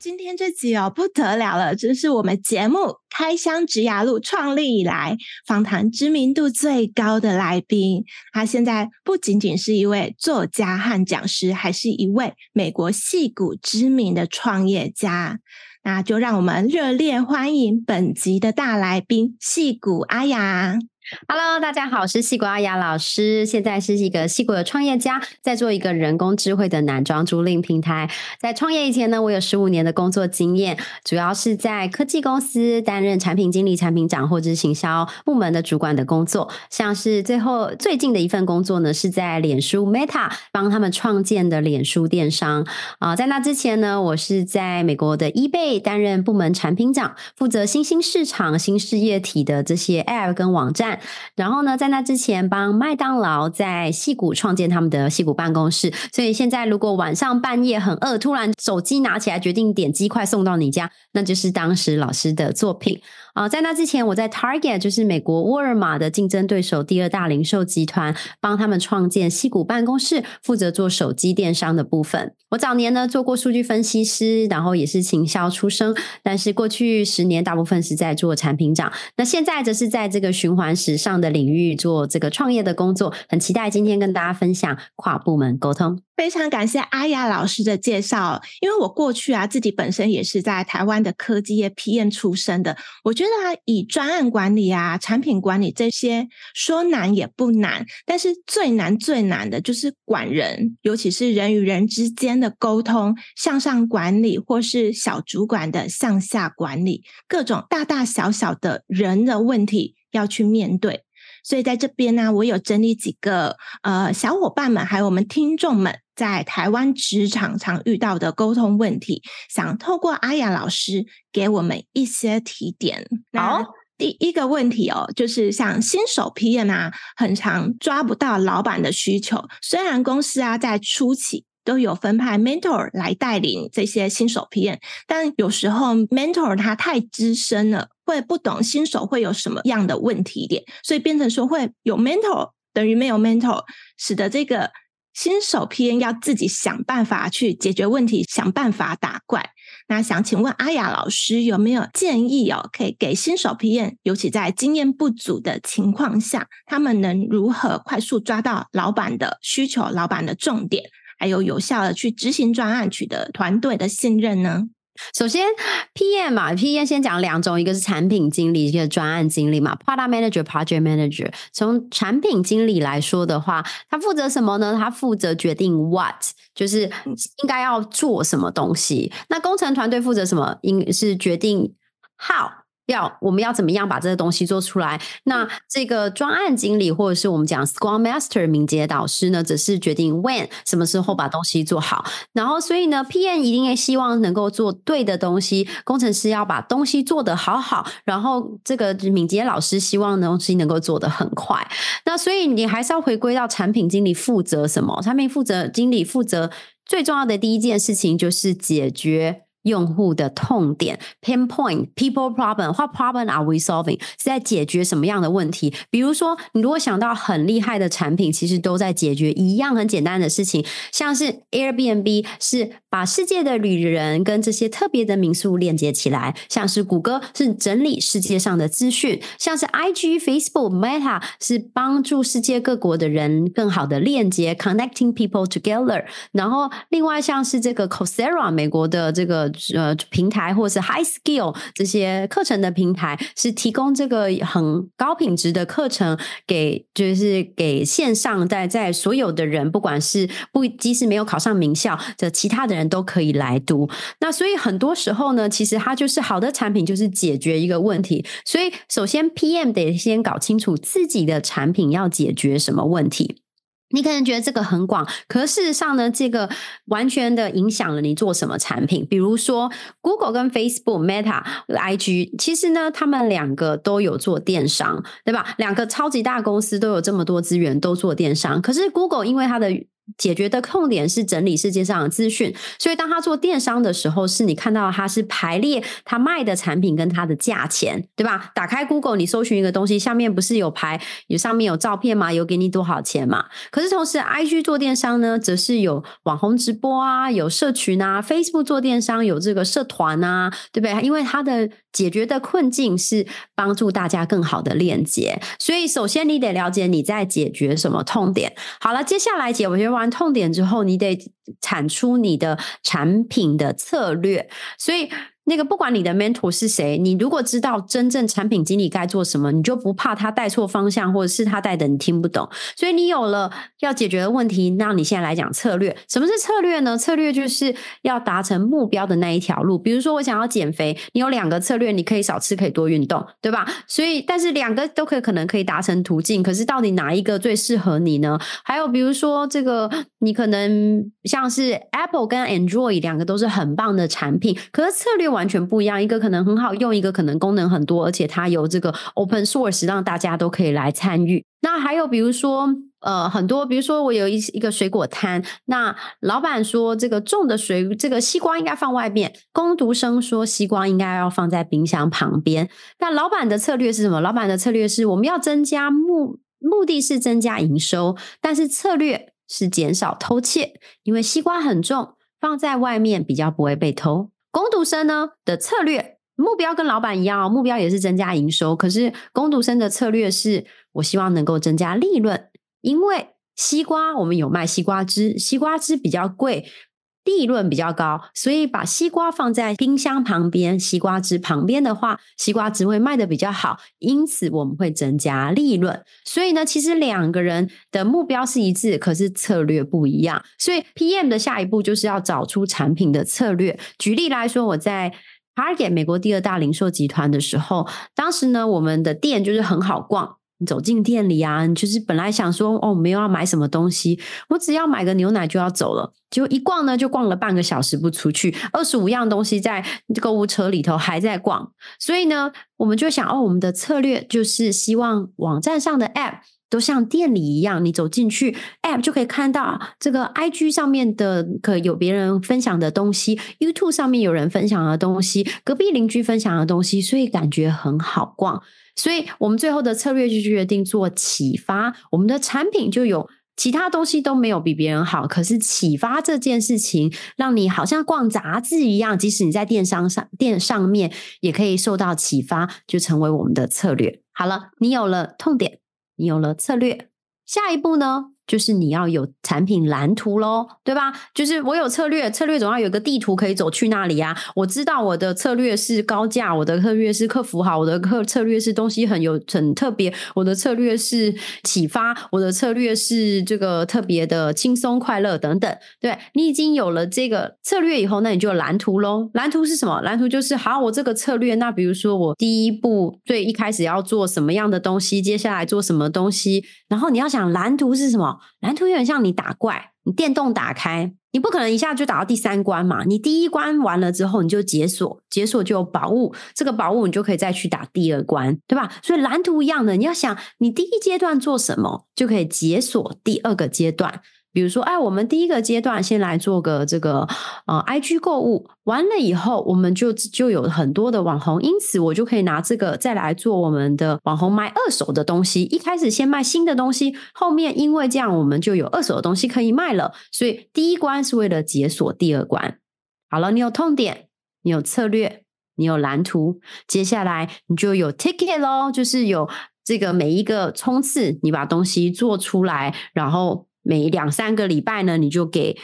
今天这集哦不得了了，这是我们节目《开箱职涯路》创立以来访谈知名度最高的来宾。他现在不仅仅是一位作家和讲师，还是一位美国戏骨知名的创业家。那就让我们热烈欢迎本集的大来宾——戏骨阿雅。Hello，大家好，我是矽谷阿雅老师，现在是一个矽谷的创业家，在做一个人工智慧的男装租赁平台。在创业以前呢，我有十五年的工作经验，主要是在科技公司担任产品经理、产品长或者是行销部门的主管的工作。像是最后最近的一份工作呢，是在脸书 Meta 帮他们创建的脸书电商啊、在那之前呢，我是在美国的 eBay 担任部门产品长，负责新兴市场、新事业体的这些 App 跟网站。然后呢，在那之前帮麦当劳在戏谷创建他们的戏谷办公室，所以现在如果晚上半夜很饿，突然手机拿起来决定点鸡块送到你家，那就是当时老师的作品。啊，在那之前，我在 Target，就是美国沃尔玛的竞争对手第二大零售集团，帮他们创建矽谷办公室，负责做手机电商的部分。我早年呢做过数据分析师，然后也是行销出身，但是过去十年大部分是在做产品长。那现在则是在这个循环时尚的领域做这个创业的工作。很期待今天跟大家分享跨部门沟通。非常感谢阿雅老师的介绍，因为我过去啊自己本身也是在台湾的科技业 PM 出身的，我觉得啊以专案管理啊、产品管理这些说难也不难，但是最难最难的就是管人，尤其是人与人之间的沟通，向上管理或是小主管的向下管理，各种大大小小的人的问题要去面对。所以在这边呢，我有整理几个呃小伙伴们还有我们听众们在台湾职场常遇到的沟通问题，想透过阿雅老师给我们一些提点。好，第一个问题哦，就是像新手 PM 啊，很常抓不到老板的需求。虽然公司啊在初期都有分派 mentor 来带领这些新手 PM，但有时候 mentor 他太资深了。会不懂新手会有什么样的问题点，所以变成说会有 mentor 等于没有 mentor，使得这个新手 P N 要自己想办法去解决问题，想办法打怪。那想请问阿雅老师有没有建议哦，可以给新手 P N，尤其在经验不足的情况下，他们能如何快速抓到老板的需求、老板的重点，还有有效的去执行专案，取得团队的信任呢？首先，PM 嘛，PM 先讲两种，一个是产品经理，一个专案经理嘛，Product Manager、Project Manager。从产品经理来说的话，他负责什么呢？他负责决定 What，就是应该要做什么东西。那工程团队负责什么？应是决定 How。要我们要怎么样把这个东西做出来？那这个专案经理或者是我们讲 Scrum Master 敏捷导师呢，只是决定 When 什么时候把东西做好。然后所以呢，PM 一定也希望能够做对的东西，工程师要把东西做得好好，然后这个敏捷老师希望东西能够做得很快。那所以你还是要回归到产品经理负责什么？产品负责经理负责最重要的第一件事情就是解决。用户的痛点，pinpoint people problem，what problem are we solving？是在解决什么样的问题？比如说，你如果想到很厉害的产品，其实都在解决一样很简单的事情，像是 Airbnb 是把世界的旅人跟这些特别的民宿链接起来，像是谷歌是整理世界上的资讯，像是 IG、Facebook、Meta 是帮助世界各国的人更好的链接，connecting people together。然后，另外像是这个 Coursera，美国的这个。呃，平台或是 High Skill 这些课程的平台，是提供这个很高品质的课程给，就是给线上在在所有的人，不管是不即使没有考上名校的其他的人都可以来读。那所以很多时候呢，其实它就是好的产品，就是解决一个问题。所以首先 PM 得先搞清楚自己的产品要解决什么问题。你可能觉得这个很广，可事实上呢，这个完全的影响了你做什么产品。比如说，Google 跟 Facebook、Meta、IG，其实呢，他们两个都有做电商，对吧？两个超级大公司都有这么多资源，都做电商。可是 Google 因为它的解决的痛点是整理世界上的资讯，所以当他做电商的时候，是你看到他是排列他卖的产品跟他的价钱，对吧？打开 Google，你搜寻一个东西，下面不是有排有上面有照片吗？有给你多少钱嘛？可是同时，IG 做电商呢，则是有网红直播啊，有社群啊；Facebook 做电商有这个社团啊，对不对？因为它的解决的困境是帮助大家更好的链接，所以首先你得了解你在解决什么痛点。好了，接下来解决完痛点之后，你得产出你的产品的策略，所以。那个不管你的 mentor 是谁，你如果知道真正产品经理该做什么，你就不怕他带错方向，或者是他带的你听不懂。所以你有了要解决的问题，那你现在来讲策略。什么是策略呢？策略就是要达成目标的那一条路。比如说我想要减肥，你有两个策略，你可以少吃，可以多运动，对吧？所以但是两个都可以可能可以达成途径，可是到底哪一个最适合你呢？还有比如说这个，你可能像是 Apple 跟 Android 两个都是很棒的产品，可是策略完。完全不一样，一个可能很好用，一个可能功能很多，而且它有这个 open source，让大家都可以来参与。那还有比如说，呃，很多，比如说我有一一个水果摊，那老板说这个种的水，这个西瓜应该放外面，工读生说西瓜应该要放在冰箱旁边。那老板的策略是什么？老板的策略是我们要增加目目的是增加营收，但是策略是减少偷窃，因为西瓜很重，放在外面比较不会被偷。工读生呢的策略目标跟老板一样哦，目标也是增加营收。可是工读生的策略是我希望能够增加利润，因为西瓜我们有卖西瓜汁，西瓜汁比较贵。利润比较高，所以把西瓜放在冰箱旁边，西瓜汁旁边的话，西瓜汁会卖得比较好，因此我们会增加利润。所以呢，其实两个人的目标是一致，可是策略不一样。所以 PM 的下一步就是要找出产品的策略。举例来说，我在 Target 美国第二大零售集团的时候，当时呢，我们的店就是很好逛。你走进店里啊，你就是本来想说哦，没有要买什么东西，我只要买个牛奶就要走了。结果一逛呢，就逛了半个小时不出去，二十五样东西在购物车里头还在逛。所以呢，我们就想哦，我们的策略就是希望网站上的 App 都像店里一样，你走进去 App 就可以看到这个 IG 上面的可有别人分享的东西，YouTube 上面有人分享的东西，隔壁邻居分享的东西，所以感觉很好逛。所以我们最后的策略就决定做启发，我们的产品就有其他东西都没有比别人好，可是启发这件事情让你好像逛杂志一样，即使你在电商上电上面也可以受到启发，就成为我们的策略。好了，你有了痛点，你有了策略，下一步呢？就是你要有产品蓝图喽，对吧？就是我有策略，策略总要有个地图可以走去那里呀。我知道我的策略是高价，我的策略是客服好，我的客策略是东西很有很特别，我的策略是启发，我的策略是这个特别的轻松快乐等等。对，你已经有了这个策略以后，那你就有蓝图喽。蓝图是什么？蓝图就是好，我这个策略。那比如说我第一步最一开始要做什么样的东西，接下来做什么东西，然后你要想蓝图是什么？蓝图有点像你打怪，你电动打开，你不可能一下就打到第三关嘛。你第一关完了之后，你就解锁，解锁就有宝物，这个宝物你就可以再去打第二关，对吧？所以蓝图一样的，你要想你第一阶段做什么，就可以解锁第二个阶段。比如说，哎，我们第一个阶段先来做个这个呃，IG 购物，完了以后，我们就就有很多的网红，因此我就可以拿这个再来做我们的网红卖二手的东西。一开始先卖新的东西，后面因为这样，我们就有二手的东西可以卖了。所以第一关是为了解锁第二关。好了，你有痛点，你有策略，你有蓝图，接下来你就有 ticket 咯，就是有这个每一个冲刺，你把东西做出来，然后。每两三个礼拜呢，你就给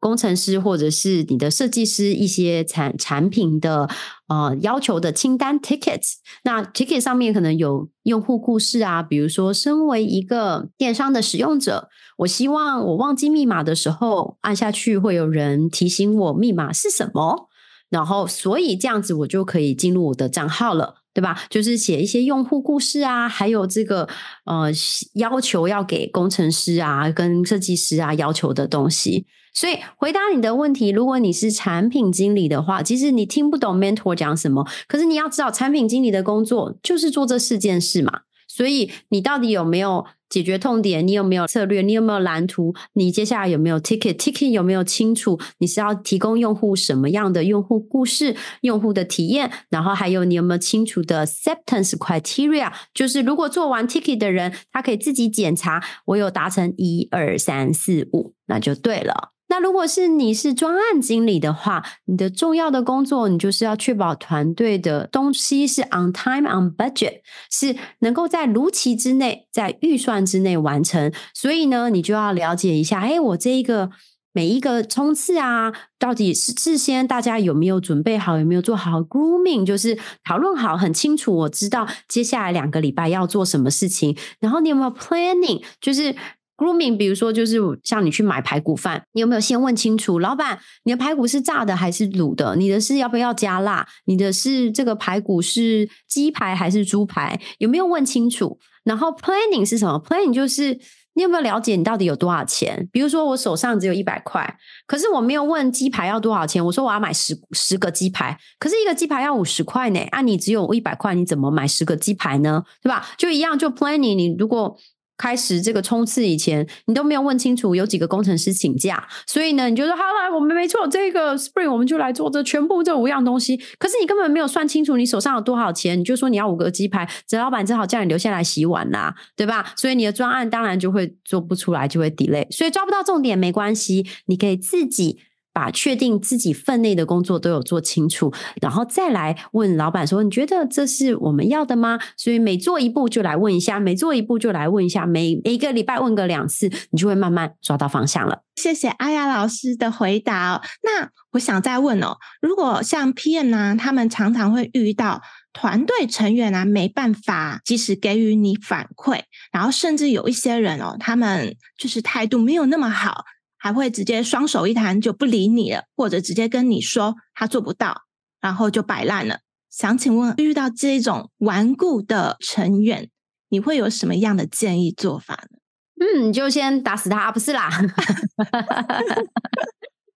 工程师或者是你的设计师一些产产品的呃要求的清单 tickets。那 ticket 上面可能有用户故事啊，比如说，身为一个电商的使用者，我希望我忘记密码的时候按下去会有人提醒我密码是什么，然后所以这样子我就可以进入我的账号了。对吧？就是写一些用户故事啊，还有这个呃要求要给工程师啊跟设计师啊要求的东西。所以回答你的问题，如果你是产品经理的话，其实你听不懂 mentor 讲什么，可是你要知道，产品经理的工作就是做这四件事嘛。所以你到底有没有解决痛点？你有没有策略？你有没有蓝图？你接下来有没有 ticket？ticket 有没有清楚？你是要提供用户什么样的用户故事、用户的体验？然后还有你有没有清楚的 acceptance criteria？就是如果做完 ticket 的人，他可以自己检查，我有达成一二三四五，那就对了。那如果是你是专案经理的话，你的重要的工作，你就是要确保团队的东西是 on time on budget，是能够在如期之内，在预算之内完成。所以呢，你就要了解一下，哎，我这一个每一个冲刺啊，到底是事先大家有没有准备好，有没有做好 grooming，就是讨论好很清楚，我知道接下来两个礼拜要做什么事情。然后你有没有 planning，就是。Grooming，比如说，就是像你去买排骨饭，你有没有先问清楚，老板，你的排骨是炸的还是卤的？你的是要不要加辣？你的是这个排骨是鸡排还是猪排？有没有问清楚？然后 Planning 是什么？Planning 就是你有没有了解你到底有多少钱？比如说我手上只有一百块，可是我没有问鸡排要多少钱，我说我要买十十个鸡排，可是一个鸡排要五十块呢，啊，你只有一百块，你怎么买十个鸡排呢？对吧？就一样，就 Planning，你如果。开始这个冲刺以前，你都没有问清楚有几个工程师请假，所以呢，你就说好来，我们没错，这个 Spring 我们就来做这全部这五样东西。可是你根本没有算清楚你手上有多少钱，你就说你要五个鸡排，这老板只好叫你留下来洗碗啦，对吧？所以你的专案当然就会做不出来，就会 delay。所以抓不到重点没关系，你可以自己。把确定自己分内的工作都有做清楚，然后再来问老板说：“你觉得这是我们要的吗？”所以每做一步就来问一下，每做一步就来问一下，每每一个礼拜问个两次，你就会慢慢抓到方向了。谢谢阿雅老师的回答。那我想再问哦，如果像 PM 呢，他们常常会遇到团队成员啊没办法及时给予你反馈，然后甚至有一些人哦，他们就是态度没有那么好。还会直接双手一摊就不理你了，或者直接跟你说他做不到，然后就摆烂了。想请问，遇到这种顽固的成员，你会有什么样的建议做法呢？嗯，你就先打死他，不是啦。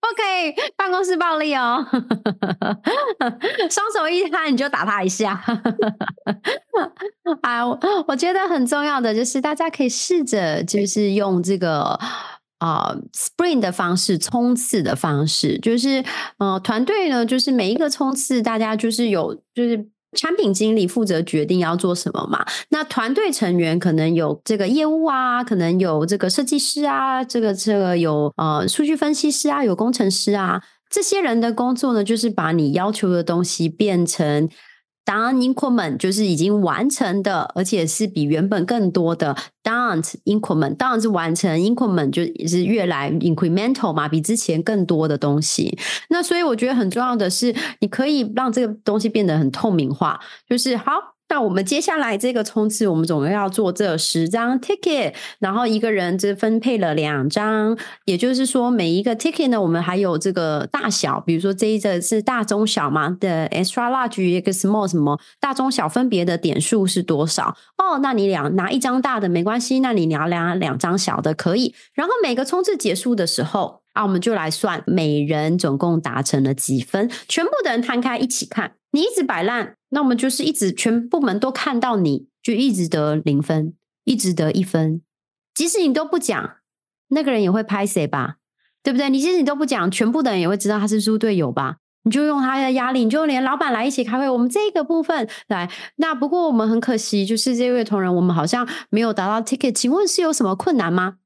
OK，办公室暴力哦，双手一摊你就打他一下。啊，我觉得很重要的就是大家可以试着就是用这个。啊、uh，Sprint 的方式，冲刺的方式，就是呃，团队呢，就是每一个冲刺，大家就是有，就是产品经理负责决定要做什么嘛。那团队成员可能有这个业务啊，可能有这个设计师啊，这个这个有呃数据分析师啊，有工程师啊，这些人的工作呢，就是把你要求的东西变成。Done increment 就是已经完成的，而且是比原本更多的 done increment。当然是完成 increment 就是越来 incremental 嘛，比之前更多的东西。那所以我觉得很重要的是，你可以让这个东西变得很透明化，就是好。那我们接下来这个冲刺，我们总共要做这十张 ticket，然后一个人就分配了两张，也就是说每一个 ticket 呢，我们还有这个大小，比如说这一个是大中小嘛的 extra large 一个 small 什么大中小分别的点数是多少？哦，那你两拿一张大的没关系，那你拿两两张小的可以。然后每个冲刺结束的时候啊，我们就来算每人总共达成了几分，全部的人摊开一起看。你一直摆烂，那我们就是一直全部门都看到你就一直得零分，一直得一分。即使你都不讲，那个人也会拍谁吧？对不对？你即使你都不讲，全部的人也会知道他是猪队友吧？你就用他的压力，你就连老板来一起开会，我们这个部分来。那不过我们很可惜，就是这位同仁，我们好像没有达到 ticket。请问是有什么困难吗？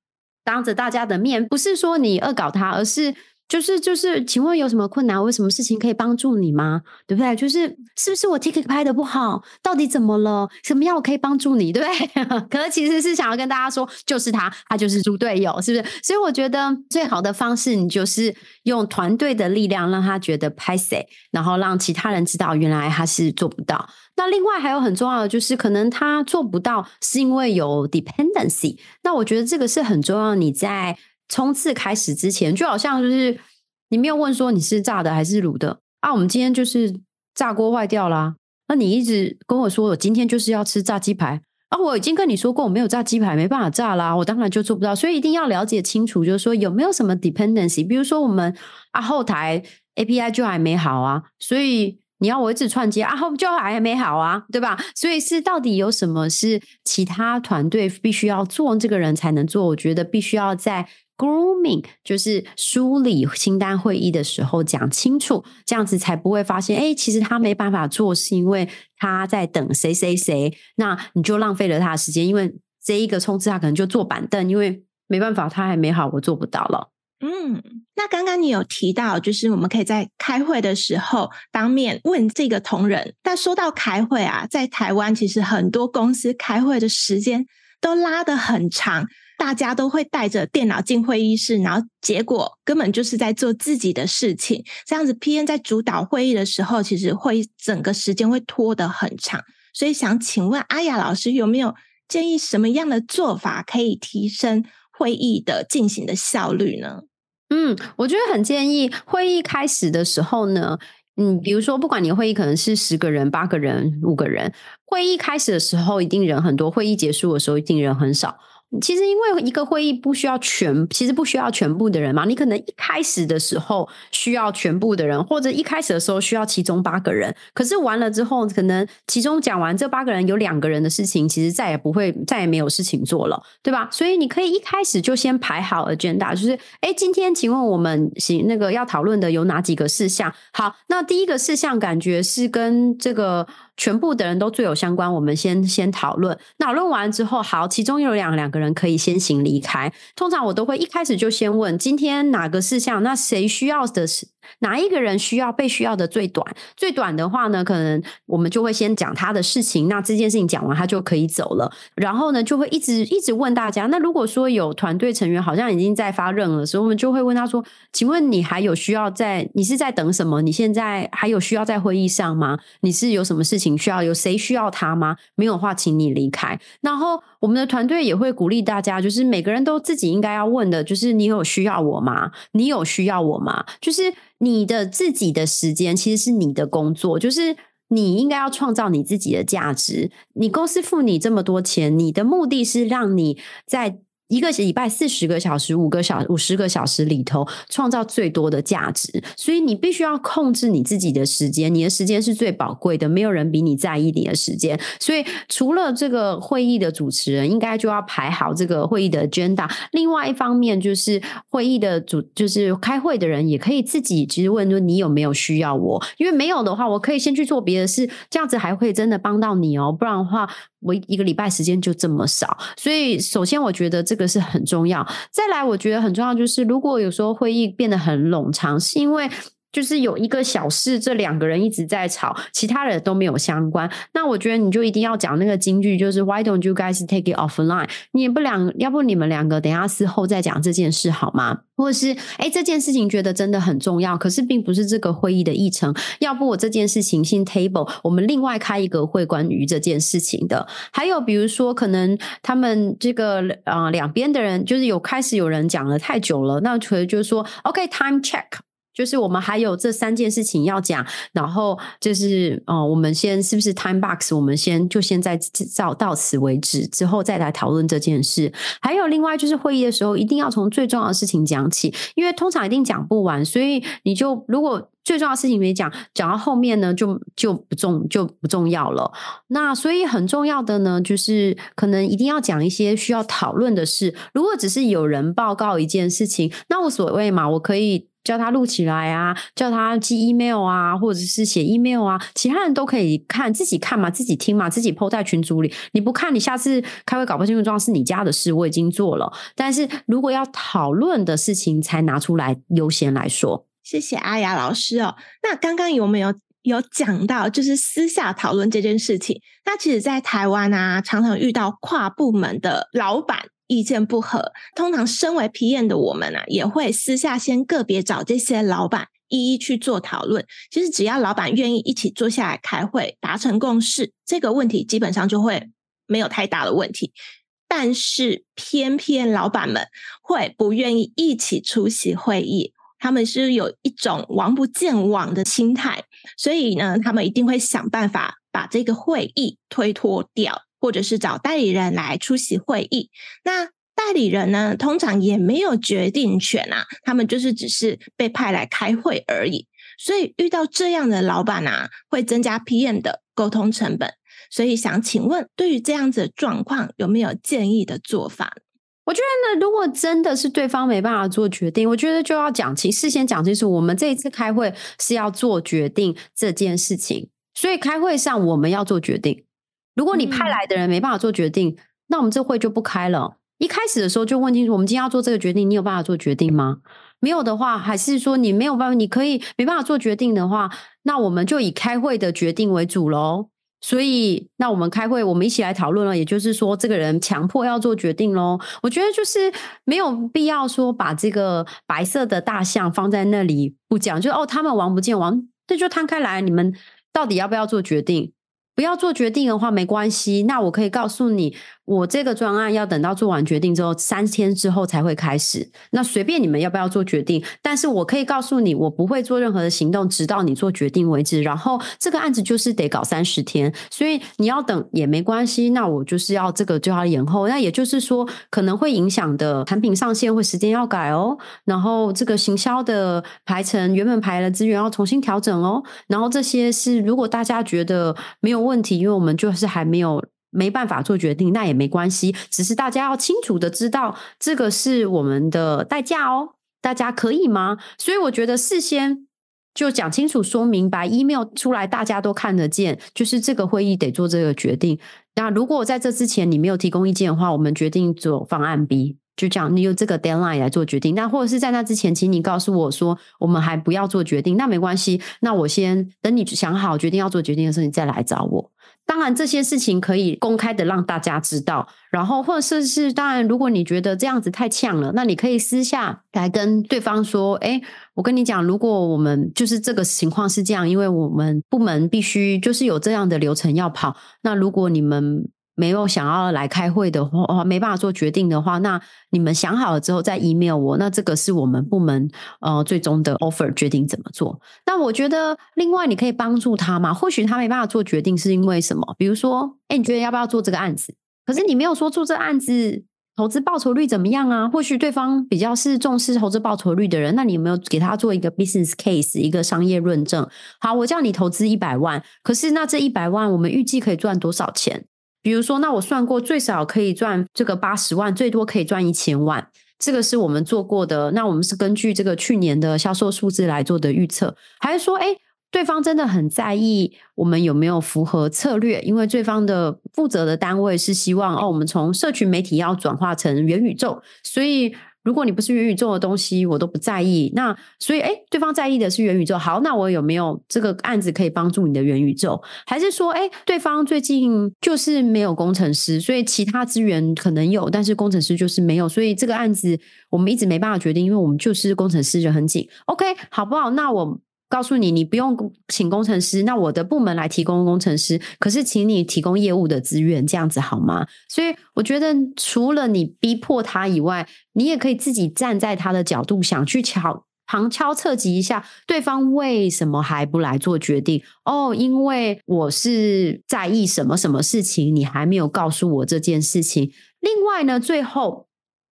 当着大家的面，不是说你恶搞他，而是。就是就是，请问有什么困难？我有什么事情可以帮助你吗？对不对？就是是不是我 ticket 拍的不好？到底怎么了？什么样我可以帮助你？对不对？可是其实是想要跟大家说，就是他，他就是猪队友，是不是？所以我觉得最好的方式，你就是用团队的力量让他觉得拍谁，然后让其他人知道原来他是做不到。那另外还有很重要的就是，可能他做不到是因为有 dependency。那我觉得这个是很重要，你在。冲刺开始之前，就好像就是你没有问说你是炸的还是卤的啊？我们今天就是炸锅坏掉啦，那你一直跟我说我今天就是要吃炸鸡排啊，我已经跟你说过我没有炸鸡排，没办法炸啦，我当然就做不到。所以一定要了解清楚，就是说有没有什么 dependency，比如说我们啊后台 API 就还没好啊，所以。你要我一直串接啊，后就还没好啊，对吧？所以是到底有什么是其他团队必须要做，这个人才能做？我觉得必须要在 grooming，就是梳理清单会议的时候讲清楚，这样子才不会发现，哎，其实他没办法做，是因为他在等谁谁谁，那你就浪费了他的时间，因为这一个冲刺他可能就坐板凳，因为没办法，他还没好，我做不到了。嗯，那刚刚你有提到，就是我们可以在开会的时候当面问这个同仁。但说到开会啊，在台湾其实很多公司开会的时间都拉得很长，大家都会带着电脑进会议室，然后结果根本就是在做自己的事情。这样子，P. N. 在主导会议的时候，其实会整个时间会拖得很长。所以想请问阿雅老师，有没有建议什么样的做法可以提升会议的进行的效率呢？嗯，我觉得很建议会议开始的时候呢，嗯，比如说不管你会议可能是十个人、八个人、五个人，会议开始的时候一定人很多，会议结束的时候一定人很少。其实，因为一个会议不需要全，其实不需要全部的人嘛。你可能一开始的时候需要全部的人，或者一开始的时候需要其中八个人。可是完了之后，可能其中讲完这八个人有两个人的事情，其实再也不会，再也没有事情做了，对吧？所以你可以一开始就先排好 agenda，就是哎，今天请问我们行那个要讨论的有哪几个事项？好，那第一个事项感觉是跟这个。全部的人都最有相关，我们先先讨论。讨论完之后，好，其中有两两个人可以先行离开。通常我都会一开始就先问今天哪个事项，那谁需要的是？哪一个人需要被需要的最短？最短的话呢，可能我们就会先讲他的事情。那这件事情讲完，他就可以走了。然后呢，就会一直一直问大家。那如果说有团队成员好像已经在发任了，所以我们就会问他说：“请问你还有需要在？你是在等什么？你现在还有需要在会议上吗？你是有什么事情需要？有谁需要他吗？没有话，请你离开。”然后我们的团队也会鼓励大家，就是每个人都自己应该要问的，就是你有需要我吗？你有需要我吗？就是。你的自己的时间其实是你的工作，就是你应该要创造你自己的价值。你公司付你这么多钱，你的目的是让你在。一个礼拜四十个小时，五个小五十个小时里头，创造最多的价值。所以你必须要控制你自己的时间，你的时间是最宝贵的，没有人比你在意你的时间。所以除了这个会议的主持人，应该就要排好这个会议的 agenda。另外一方面，就是会议的主，就是开会的人也可以自己其实问说，你有没有需要我？因为没有的话，我可以先去做别的事，这样子还会真的帮到你哦。不然的话，我一个礼拜时间就这么少。所以首先，我觉得这个。是很重要。再来，我觉得很重要就是，如果有时候会议变得很冗长，是因为就是有一个小事，这两个人一直在吵，其他人都没有相关。那我觉得你就一定要讲那个金句，就是 Why don't you guys take it offline？你不两，要不你们两个等下事后再讲这件事好吗？或者是哎，这件事情觉得真的很重要，可是并不是这个会议的议程。要不我这件事情先 table，我们另外开一个会关于这件事情的。还有比如说，可能他们这个啊、呃、两边的人就是有开始有人讲了太久了，那可能就是说 OK，time check。就是我们还有这三件事情要讲，然后就是哦，我们先是不是 time box？我们先就先在到到此为止，之后再来讨论这件事。还有另外就是会议的时候，一定要从最重要的事情讲起，因为通常一定讲不完，所以你就如果最重要的事情没讲，讲到后面呢，就就不重就不重要了。那所以很重要的呢，就是可能一定要讲一些需要讨论的事。如果只是有人报告一件事情，那无所谓嘛，我可以。叫他录起来啊，叫他寄 email 啊，或者是写 email 啊，其他人都可以看，自己看嘛，自己听嘛，自己 po 在群组里。你不看，你下次开会搞不清楚状况是你家的事，我已经做了。但是如果要讨论的事情，才拿出来优先来说。谢谢阿雅老师哦。那刚刚有没有有讲到，就是私下讨论这件事情？那其实，在台湾啊，常常遇到跨部门的老板。意见不合，通常身为 PM 的我们啊，也会私下先个别找这些老板一一去做讨论。其实只要老板愿意一起坐下来开会，达成共识，这个问题基本上就会没有太大的问题。但是偏偏老板们会不愿意一起出席会议，他们是有一种王不见网的心态，所以呢，他们一定会想办法把这个会议推脱掉，或者是找代理人来出席会议。那代理人呢，通常也没有决定权啊，他们就是只是被派来开会而已。所以遇到这样的老板啊，会增加 PM 的沟通成本。所以想请问，对于这样子的状况，有没有建议的做法？我觉得呢，如果真的是对方没办法做决定，我觉得就要讲清，事先讲清楚，我们这一次开会是要做决定这件事情，所以开会上我们要做决定。如果你派来的人没办法做决定，嗯、那我们这会就不开了。一开始的时候就问清楚，我们今天要做这个决定，你有办法做决定吗？没有的话，还是说你没有办法，你可以没办法做决定的话，那我们就以开会的决定为主喽。所以，那我们开会，我们一起来讨论了。也就是说，这个人强迫要做决定喽。我觉得就是没有必要说把这个白色的大象放在那里不讲，就哦，他们王不见王，这就摊开来，你们到底要不要做决定？不要做决定的话没关系，那我可以告诉你，我这个专案要等到做完决定之后，三天之后才会开始。那随便你们要不要做决定，但是我可以告诉你，我不会做任何的行动，直到你做决定为止。然后这个案子就是得搞三十天，所以你要等也没关系。那我就是要这个就要延后，那也就是说可能会影响的产品上线会时间要改哦。然后这个行销的排程原本排的资源要重新调整哦。然后这些是如果大家觉得没有问题，因为我们就是还没有没办法做决定，那也没关系。只是大家要清楚的知道，这个是我们的代价哦。大家可以吗？所以我觉得事先就讲清楚、说明白，email 出来大家都看得见，就是这个会议得做这个决定。那如果在这之前你没有提供意见的话，我们决定做方案 B。就这样，你有这个 deadline 来做决定。那或者是在那之前，请你告诉我说，我们还不要做决定，那没关系。那我先等你想好决定要做决定的时候，你再来找我。当然，这些事情可以公开的让大家知道。然后，或者是是当然，如果你觉得这样子太呛了，那你可以私下来跟对方说：“哎，我跟你讲，如果我们就是这个情况是这样，因为我们部门必须就是有这样的流程要跑。那如果你们……”没有想要来开会的话，没办法做决定的话，那你们想好了之后再 email 我。那这个是我们部门呃最终的 offer 决定怎么做。那我觉得另外你可以帮助他嘛，或许他没办法做决定是因为什么？比如说，哎，你觉得要不要做这个案子？可是你没有说做这个案子投资报酬率怎么样啊？或许对方比较是重视投资报酬率的人，那你有没有给他做一个 business case 一个商业论证？好，我叫你投资一百万，可是那这一百万我们预计可以赚多少钱？比如说，那我算过，最少可以赚这个八十万，最多可以赚一千万。这个是我们做过的。那我们是根据这个去年的销售数字来做的预测，还是说，诶，对方真的很在意我们有没有符合策略？因为对方的负责的单位是希望哦，我们从社群媒体要转化成元宇宙，所以。如果你不是元宇宙的东西，我都不在意。那所以，诶，对方在意的是元宇宙。好，那我有没有这个案子可以帮助你的元宇宙？还是说，诶，对方最近就是没有工程师，所以其他资源可能有，但是工程师就是没有。所以这个案子我们一直没办法决定，因为我们就是工程师就很紧。OK，好不好？那我。告诉你，你不用请工程师，那我的部门来提供工程师。可是，请你提供业务的资源，这样子好吗？所以，我觉得除了你逼迫他以外，你也可以自己站在他的角度，想去敲旁敲侧击一下，对方为什么还不来做决定？哦，因为我是在意什么什么事情，你还没有告诉我这件事情。另外呢，最后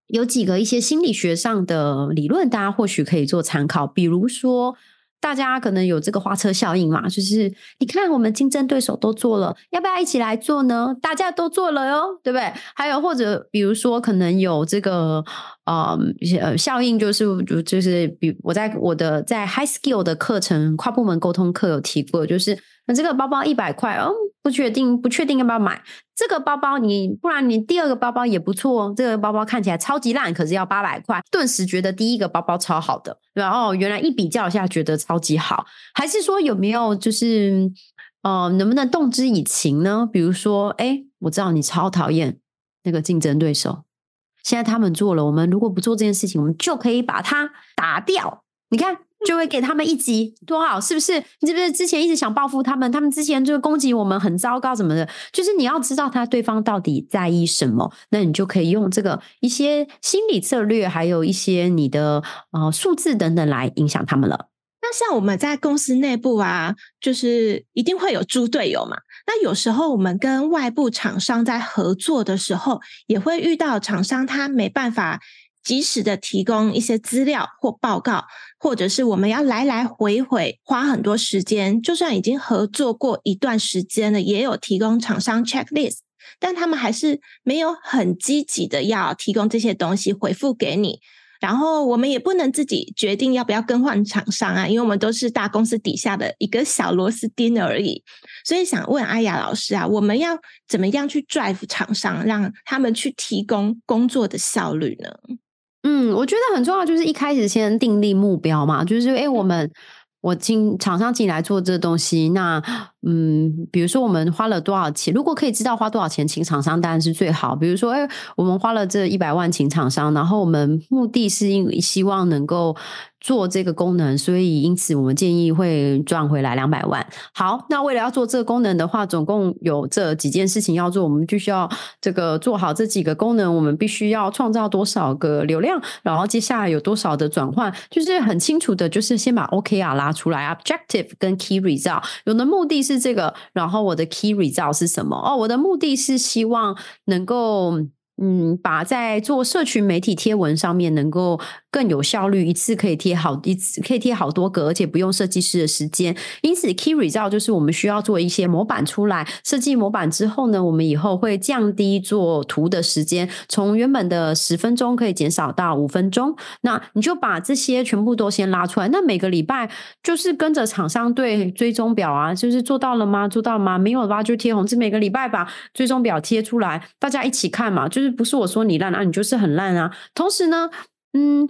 有几个一些心理学上的理论，大家或许可以做参考，比如说。大家可能有这个花车效应嘛，就是你看我们竞争对手都做了，要不要一起来做呢？大家都做了哟，对不对？还有或者比如说可能有这个呃效应，就是就是比我在我的在 High Skill 的课程跨部门沟通课有提过，就是。那这个包包一百块哦，不确定，不确定要不要买这个包包你。不然你第二个包包也不错哦。这个包包看起来超级烂，可是要八百块，顿时觉得第一个包包超好的。然后原来一比较一下，觉得超级好。还是说有没有就是呃，能不能动之以情呢？比如说，哎，我知道你超讨厌那个竞争对手，现在他们做了，我们如果不做这件事情，我们就可以把它打掉。你看。就会给他们一击，多好，是不是？你是不是之前一直想报复他们？他们之前就是攻击我们很糟糕，什么的？就是你要知道他对方到底在意什么，那你就可以用这个一些心理策略，还有一些你的呃数字等等来影响他们了。那像我们在公司内部啊，就是一定会有猪队友嘛。那有时候我们跟外部厂商在合作的时候，也会遇到厂商他没办法及时的提供一些资料或报告，或者是我们要来来回回花很多时间。就算已经合作过一段时间了，也有提供厂商 checklist，但他们还是没有很积极的要提供这些东西回复给你。然后我们也不能自己决定要不要更换厂商啊，因为我们都是大公司底下的一个小螺丝钉而已。所以想问阿雅老师啊，我们要怎么样去 drive 厂商，让他们去提供工作的效率呢？嗯，我觉得很重要，就是一开始先订立目标嘛，就是诶我们我进厂商进来做这东西，那。嗯，比如说我们花了多少钱？如果可以知道花多少钱请厂商，当然是最好。比如说，哎，我们花了这一百万请厂商，然后我们目的是因希望能够做这个功能，所以因此我们建议会赚回来两百万。好，那为了要做这个功能的话，总共有这几件事情要做，我们必须要这个做好这几个功能，我们必须要创造多少个流量，然后接下来有多少的转换，就是很清楚的，就是先把 OKR 拉出来，Objective 跟 Key Result，有的目的。是这个，然后我的 key result 是什么？哦，我的目的是希望能够。嗯，把在做社群媒体贴文上面能够更有效率，一次可以贴好一次可以贴好多个，而且不用设计师的时间。因此，key result 就是我们需要做一些模板出来，设计模板之后呢，我们以后会降低做图的时间，从原本的十分钟可以减少到五分钟。那你就把这些全部都先拉出来。那每个礼拜就是跟着厂商对追踪表啊，就是做到了吗？做到吗？没有的话就贴红字。每个礼拜把追踪表贴出来，大家一起看嘛，就是。不是我说你烂啊，你就是很烂啊。同时呢，嗯，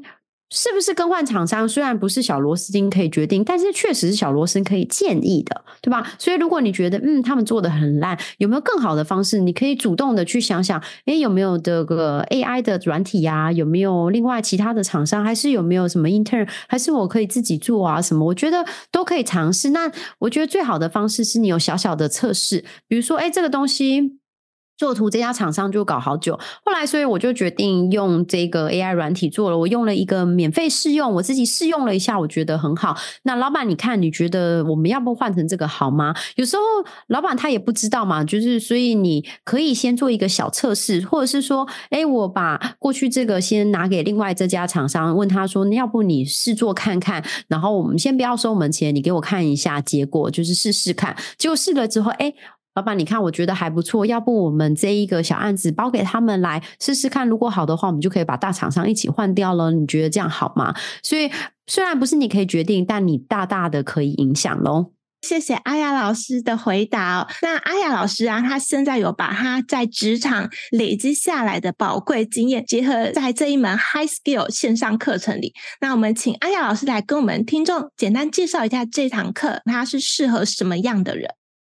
是不是更换厂商？虽然不是小螺丝钉可以决定，但是确实是小螺丝可以建议的，对吧？所以如果你觉得嗯，他们做的很烂，有没有更好的方式？你可以主动的去想想，诶，有没有这个 AI 的软体呀？有没有另外其他的厂商？还是有没有什么 intern？还是我可以自己做啊？什么？我觉得都可以尝试。那我觉得最好的方式是你有小小的测试，比如说，诶，这个东西。做图这家厂商就搞好久，后来所以我就决定用这个 AI 软体做了。我用了一个免费试用，我自己试用了一下，我觉得很好。那老板，你看，你觉得我们要不换成这个好吗？有时候老板他也不知道嘛，就是所以你可以先做一个小测试，或者是说，哎，我把过去这个先拿给另外这家厂商，问他说，要不你试做看看，然后我们先不要收我们钱，你给我看一下结果，就是试试看。结果试了之后，哎。老板，你看，我觉得还不错。要不我们这一个小案子包给他们来试试看，如果好的话，我们就可以把大厂商一起换掉了。你觉得这样好吗？所以虽然不是你可以决定，但你大大的可以影响喽。谢谢阿雅老师的回答。那阿雅老师啊，他现在有把他在职场累积下来的宝贵经验结合在这一门 High Skill 线上课程里。那我们请阿雅老师来跟我们听众简单介绍一下这堂课，它是适合什么样的人？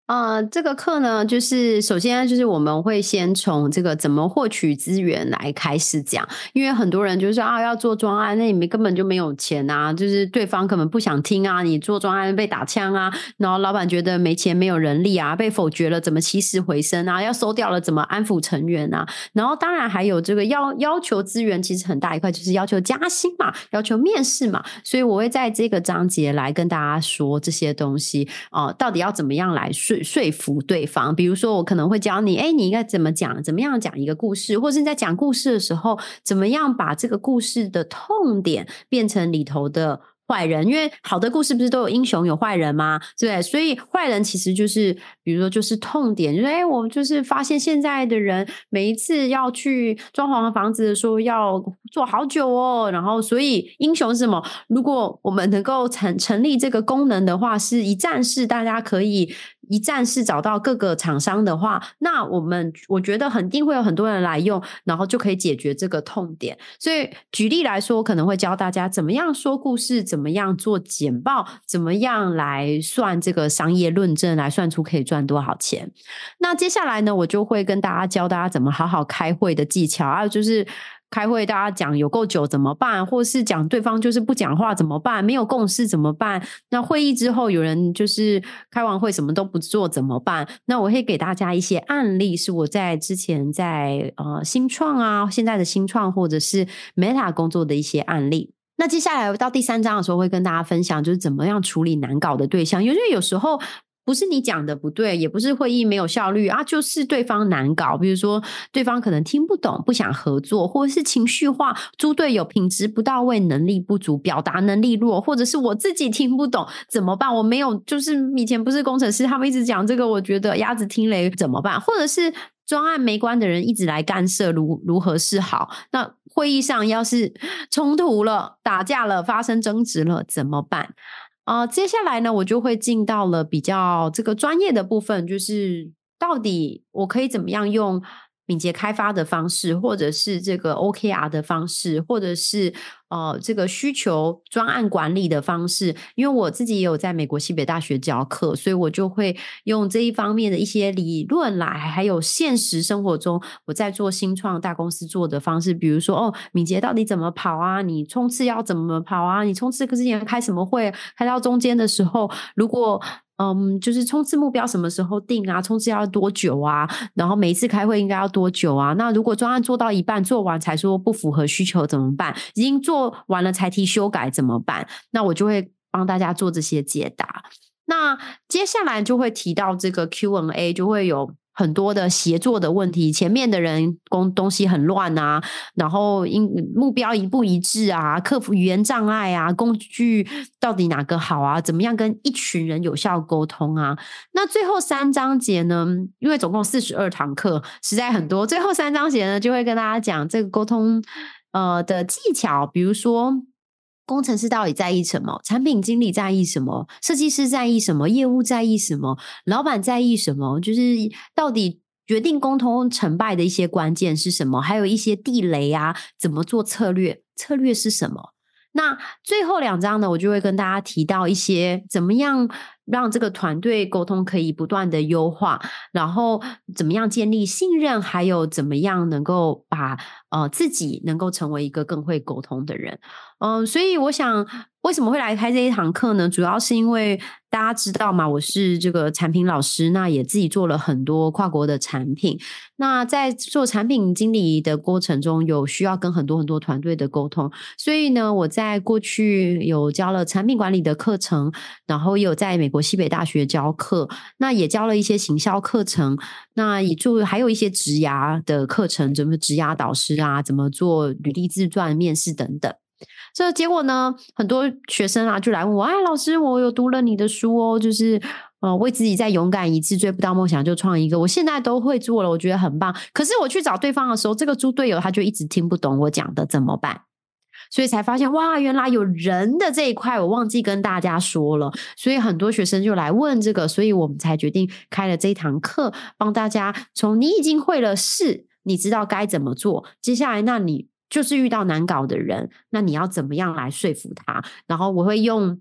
呃，这个课呢，就是首先就是我们会先从这个怎么获取资源来开始讲，因为很多人就是啊，要做专案，那你们根本就没有钱啊，就是对方可能不想听啊，你做专案被打枪啊，然后老板觉得没钱没有人力啊，被否决了怎么起死回生啊，要收掉了怎么安抚成员啊，然后当然还有这个要要求资源，其实很大一块就是要求加薪嘛，要求面试嘛，所以我会在这个章节来跟大家说这些东西哦、呃，到底要怎么样来说。说服对方，比如说我可能会教你，哎，你应该怎么讲，怎么样讲一个故事，或是你在讲故事的时候，怎么样把这个故事的痛点变成里头的。坏人，因为好的故事不是都有英雄有坏人吗？对，所以坏人其实就是，比如说就是痛点，就是哎，我就是发现现在的人每一次要去装潢房子的时候要做好久哦，然后所以英雄是什么？如果我们能够成成立这个功能的话，是一站式，大家可以一站式找到各个厂商的话，那我们我觉得肯定会有很多人来用，然后就可以解决这个痛点。所以举例来说，我可能会教大家怎么样说故事。怎么样做简报？怎么样来算这个商业论证？来算出可以赚多少钱？那接下来呢，我就会跟大家教大家怎么好好开会的技巧，还有就是。开会大家讲有够久怎么办？或是讲对方就是不讲话怎么办？没有共识怎么办？那会议之后有人就是开完会什么都不做怎么办？那我会给大家一些案例，是我在之前在呃新创啊，现在的新创或者是 Meta 工作的一些案例。那接下来到第三章的时候，会跟大家分享就是怎么样处理难搞的对象，因为有时候。不是你讲的不对，也不是会议没有效率啊，就是对方难搞。比如说，对方可能听不懂，不想合作，或者是情绪化，猪队友品质不到位，能力不足，表达能力弱，或者是我自己听不懂，怎么办？我没有，就是以前不是工程师，他们一直讲这个，我觉得鸭子听雷怎么办？或者是专案没关的人一直来干涉，如如何是好？那会议上要是 冲突了、打架了、发生争执了，怎么办？啊、接下来呢，我就会进到了比较这个专业的部分，就是到底我可以怎么样用敏捷开发的方式，或者是这个 OKR 的方式，或者是呃这个需求专案管理的方式。因为我自己也有在美国西北大学教课，所以我就会用这一方面的一些理论来，还有现实生活中我在做新创大公司做的方式。比如说，哦，敏捷到底怎么跑啊？你冲刺要怎么跑啊？你冲刺之前开什么会？开到中间的时候，如果嗯，就是冲刺目标什么时候定啊？冲刺要多久啊？然后每一次开会应该要多久啊？那如果专案做到一半做完才说不符合需求怎么办？已经做完了才提修改怎么办？那我就会帮大家做这些解答。那接下来就会提到这个 Q&A，就会有。很多的协作的问题，前面的人工东西很乱啊，然后因目标一不一致啊，克服语言障碍啊，工具到底哪个好啊？怎么样跟一群人有效沟通啊？那最后三章节呢？因为总共四十二堂课，实在很多。最后三章节呢，就会跟大家讲这个沟通呃的技巧，比如说。工程师到底在意什么？产品经理在意什么？设计师在意什么？业务在意什么？老板在意什么？就是到底决定沟通成败的一些关键是什么？还有一些地雷啊，怎么做策略？策略是什么？那最后两章呢，我就会跟大家提到一些怎么样让这个团队沟通可以不断的优化，然后怎么样建立信任，还有怎么样能够把呃自己能够成为一个更会沟通的人。嗯、所以我想。为什么会来开这一堂课呢？主要是因为大家知道嘛，我是这个产品老师，那也自己做了很多跨国的产品。那在做产品经理的过程中，有需要跟很多很多团队的沟通，所以呢，我在过去有教了产品管理的课程，然后有在美国西北大学教课，那也教了一些行销课程，那也做还有一些职涯的课程，怎么职涯导师啊，怎么做履历自传、面试等等。这结果呢，很多学生啊就来问我：“哎，老师，我有读了你的书哦，就是呃，为自己再勇敢一次，追不到梦想就创一个。我现在都会做了，我觉得很棒。可是我去找对方的时候，这个猪队友他就一直听不懂我讲的，怎么办？所以才发现哇，原来有人的这一块我忘记跟大家说了。所以很多学生就来问这个，所以我们才决定开了这一堂课，帮大家从你已经会了事，你知道该怎么做，接下来那你。就是遇到难搞的人，那你要怎么样来说服他？然后我会用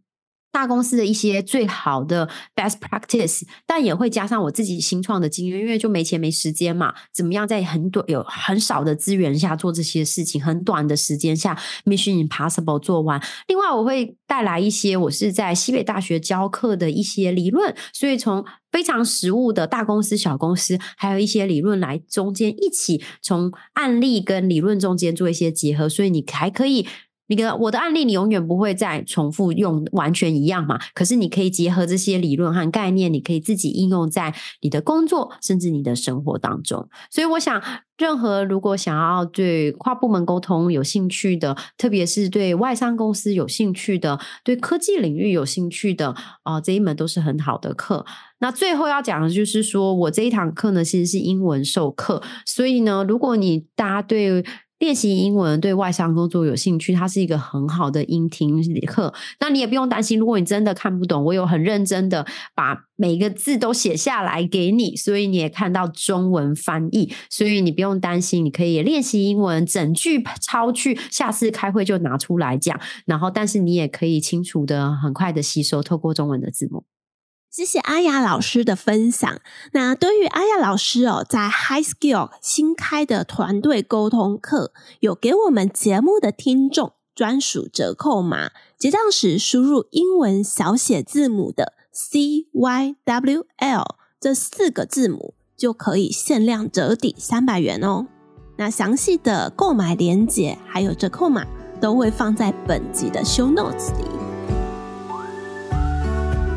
大公司的一些最好的 best practice，但也会加上我自己新创的经验，因为就没钱没时间嘛。怎么样在很短有很少的资源下做这些事情，很短的时间下 mission impossible 做完。另外，我会带来一些我是在西北大学教课的一些理论，所以从非常实务的大公司、小公司，还有一些理论来中间一起从案例跟理论中间做一些结合，所以你还可以，你跟我的案例，你永远不会再重复用完全一样嘛。可是你可以结合这些理论和概念，你可以自己应用在你的工作甚至你的生活当中。所以我想。任何如果想要对跨部门沟通有兴趣的，特别是对外商公司有兴趣的，对科技领域有兴趣的，啊、这一门都是很好的课。那最后要讲的就是说，我这一堂课呢，其实是英文授课，所以呢，如果你大家对练习英文对外商工作有兴趣，它是一个很好的英听课。那你也不用担心，如果你真的看不懂，我有很认真的把每个字都写下来给你，所以你也看到中文翻译，所以你不用担心，你可以练习英文，整句抄去，下次开会就拿出来讲。然后，但是你也可以清楚的、很快的吸收，透过中文的字幕。谢谢阿雅老师的分享。那对于阿雅老师哦，在 High Skill 新开的团队沟通课，有给我们节目的听众专属折扣码，结账时输入英文小写字母的 C Y W L 这四个字母，就可以限量折抵三百元哦。那详细的购买链接还有折扣码，都会放在本集的 Show Notes 里。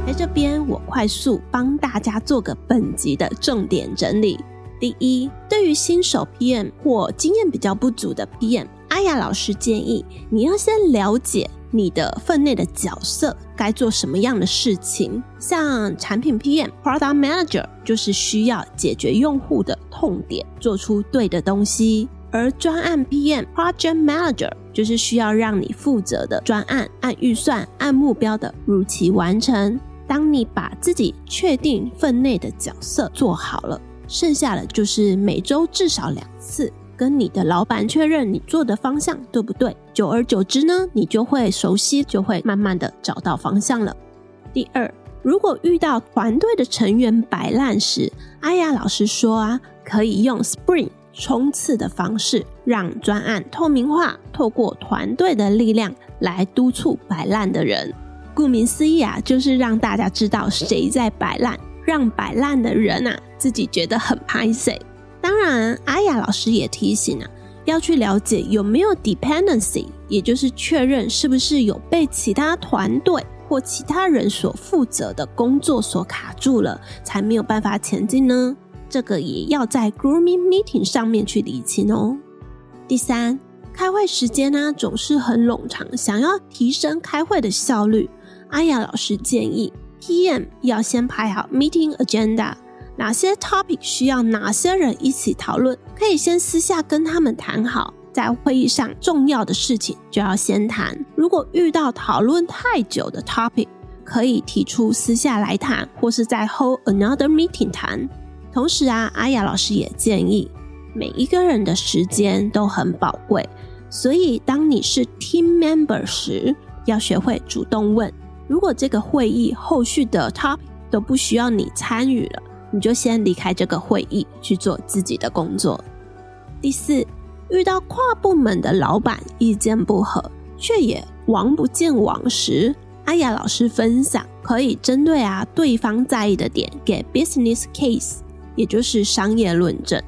在这边，我快速帮大家做个本集的重点整理。第一，对于新手 PM 或经验比较不足的 PM，阿雅老师建议你要先了解你的分内的角色该做什么样的事情。像产品 PM、Product Manager 就是需要解决用户的痛点，做出对的东西；而专案 PM、Project Manager 就是需要让你负责的专案按预算、按目标的如期完成。当你把自己确定分内的角色做好了，剩下的就是每周至少两次跟你的老板确认你做的方向对不对。久而久之呢，你就会熟悉，就会慢慢的找到方向了。第二，如果遇到团队的成员摆烂时，阿雅老师说啊，可以用 Sprint 冲刺的方式，让专案透明化，透过团队的力量来督促摆烂的人。顾名思义啊，就是让大家知道谁在摆烂，让摆烂的人啊自己觉得很拍谢。当然，阿雅老师也提醒啊，要去了解有没有 dependency，也就是确认是不是有被其他团队或其他人所负责的工作所卡住了，才没有办法前进呢。这个也要在 grooming meeting 上面去理清哦。第三，开会时间呢总是很冗长，想要提升开会的效率。阿雅老师建议，PM 要先排好 meeting agenda，哪些 topic 需要哪些人一起讨论，可以先私下跟他们谈好，在会议上重要的事情就要先谈。如果遇到讨论太久的 topic，可以提出私下来谈，或是再 hold another meeting 谈。同时啊，阿雅老师也建议，每一个人的时间都很宝贵，所以当你是 team member 时，要学会主动问。如果这个会议后续的 topic 都不需要你参与了，你就先离开这个会议去做自己的工作。第四，遇到跨部门的老板意见不合，却也王不见王时，阿雅老师分享可以针对啊对方在意的点给 business case，也就是商业论证，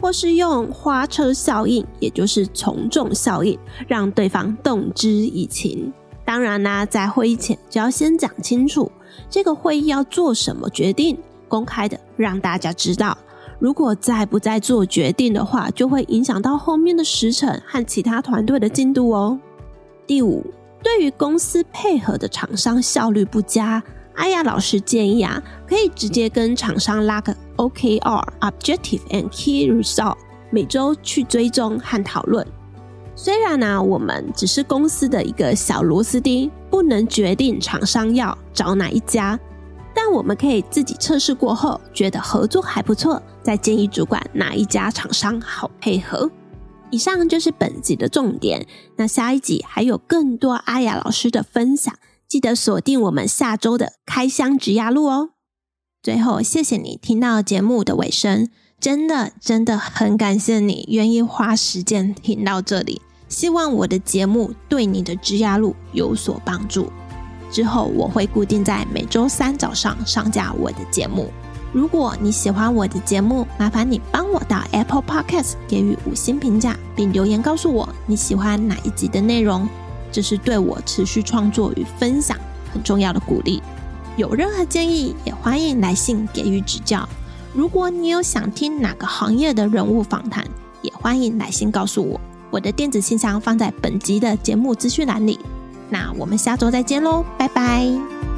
或是用花车效应，也就是从众效应，让对方动之以情。当然啦，在会议前就要先讲清楚这个会议要做什么决定，公开的让大家知道。如果再不再做决定的话，就会影响到后面的时程和其他团队的进度哦。第五，对于公司配合的厂商效率不佳，阿雅老师建议啊，可以直接跟厂商拉个 OKR（Objective and Key Result），每周去追踪和讨论。虽然呢、我们只是公司的一个小螺丝钉，不能决定厂商要找哪一家，但我们可以自己测试过后，觉得合作还不错，再建议主管哪一家厂商好配合。以上就是本集的重点，那下一集还有更多阿雅老师的分享，记得锁定我们下周的开箱直压路哦。最后，谢谢你听到节目的尾声，真的真的很感谢你愿意花时间听到这里。希望我的节目对你的职涯路有所帮助。之后我会固定在每周三早上上架我的节目。如果你喜欢我的节目，麻烦你帮我到 Apple Podcast 给予五星评价，并留言告诉我你喜欢哪一集的内容。这是对我持续创作与分享很重要的鼓励。有任何建议，也欢迎来信给予指教。如果你有想听哪个行业的人物访谈，也欢迎来信告诉我。我的电子信箱放在本集的节目资讯栏里，那我们下周再见喽，拜拜。